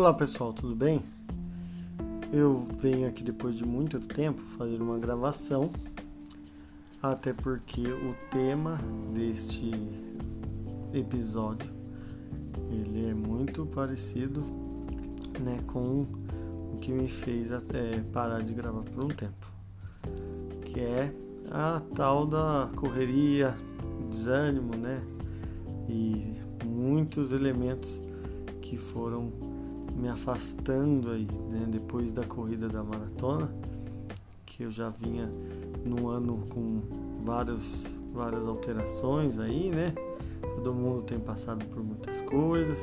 Olá pessoal, tudo bem? Eu venho aqui depois de muito tempo fazer uma gravação, até porque o tema deste episódio ele é muito parecido né, com o que me fez é, parar de gravar por um tempo, que é a tal da correria, desânimo, né? E muitos elementos que foram me afastando aí, né? Depois da corrida da maratona, que eu já vinha no ano com vários, várias alterações aí, né? Todo mundo tem passado por muitas coisas.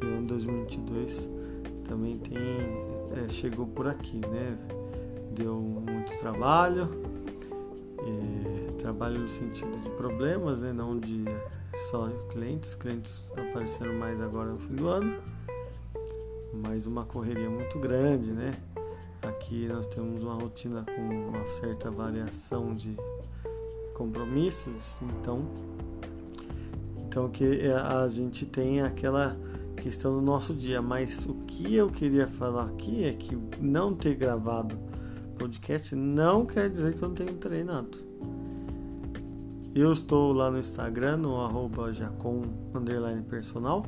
E o ano 2022 também tem é, chegou por aqui, né? Deu muito trabalho, é, trabalho no sentido de problemas, né? Não de só clientes, clientes apareceram mais agora no fim do ano, mas uma correria muito grande, né? Aqui nós temos uma rotina com uma certa variação de compromissos, então então que a gente tem aquela questão do nosso dia, mas o que eu queria falar aqui é que não ter gravado podcast não quer dizer que eu não tenho treinado. Eu estou lá no Instagram, no arroba jacom personal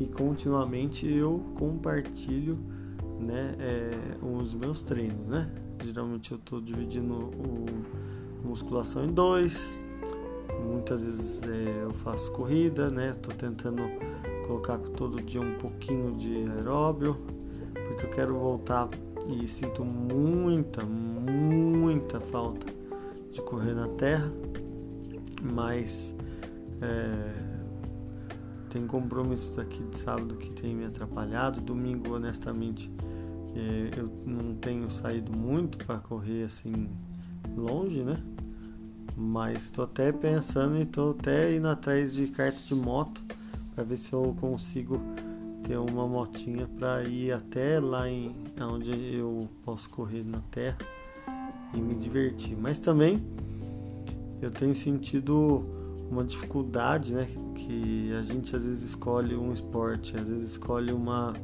e continuamente eu compartilho né, é, os meus treinos, né? Geralmente eu estou dividindo o musculação em dois, muitas vezes é, eu faço corrida, né? Estou tentando colocar todo dia um pouquinho de aeróbio, porque eu quero voltar e sinto muita, muita falta de correr na terra mas é, tem compromissos aqui de sábado que tem me atrapalhado. Domingo, honestamente, é, eu não tenho saído muito para correr assim longe, né? Mas estou até pensando e estou até indo atrás de carta de moto para ver se eu consigo ter uma motinha para ir até lá em onde eu posso correr na terra e me divertir. Mas também eu tenho sentido uma dificuldade, né? Que a gente às vezes escolhe um esporte, às vezes escolhe uma,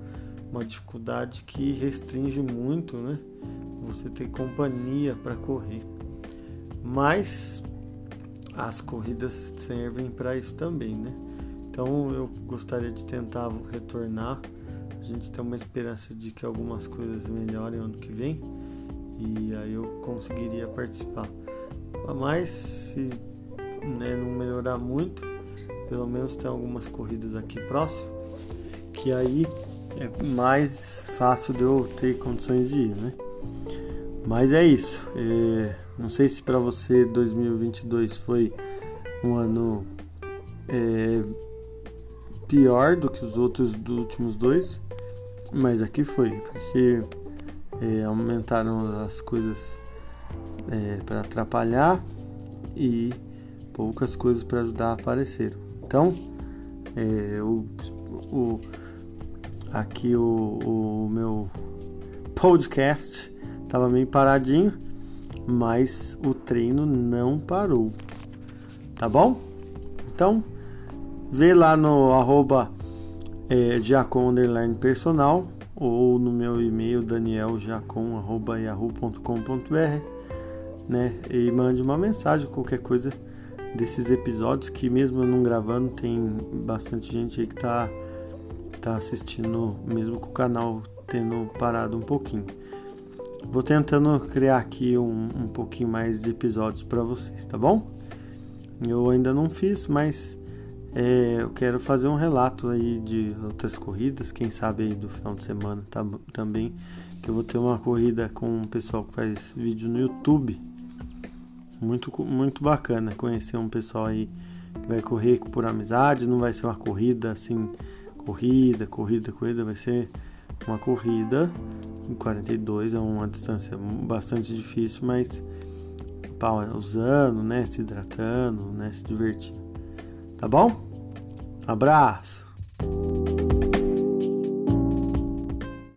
uma dificuldade que restringe muito, né? Você ter companhia para correr. Mas as corridas servem para isso também, né? Então eu gostaria de tentar retornar. A gente tem uma esperança de que algumas coisas melhorem ano que vem e aí eu conseguiria participar. Mas se né, não melhorar muito, pelo menos tem algumas corridas aqui próximo, que aí é mais fácil de eu ter condições de ir, né? Mas é isso. É, não sei se para você 2022 foi um ano é, pior do que os outros dos últimos dois, mas aqui foi, porque é, aumentaram as coisas é, para atrapalhar e poucas coisas para ajudar a aparecer. Então, é, o, o, aqui o, o meu podcast estava meio paradinho, mas o treino não parou. Tá bom? Então, vê lá no arroba é, personal ou no meu e-mail danieljacon.yahoo.com.br né? E mande uma mensagem, qualquer coisa desses episódios que mesmo eu não gravando tem bastante gente aí que tá tá assistindo mesmo com o canal tendo parado um pouquinho. Vou tentando criar aqui um, um pouquinho mais de episódios para vocês, tá bom? Eu ainda não fiz, mas é, eu quero fazer um relato aí de outras corridas, quem sabe aí do final de semana tá, também, que eu vou ter uma corrida com o pessoal que faz vídeo no YouTube muito, muito bacana conhecer um pessoal aí que vai correr por amizade, não vai ser uma corrida assim, corrida, corrida, corrida, vai ser uma corrida em 42 é uma distância bastante difícil, mas usando, né, se hidratando, né, se divertindo. Tá bom? Abraço.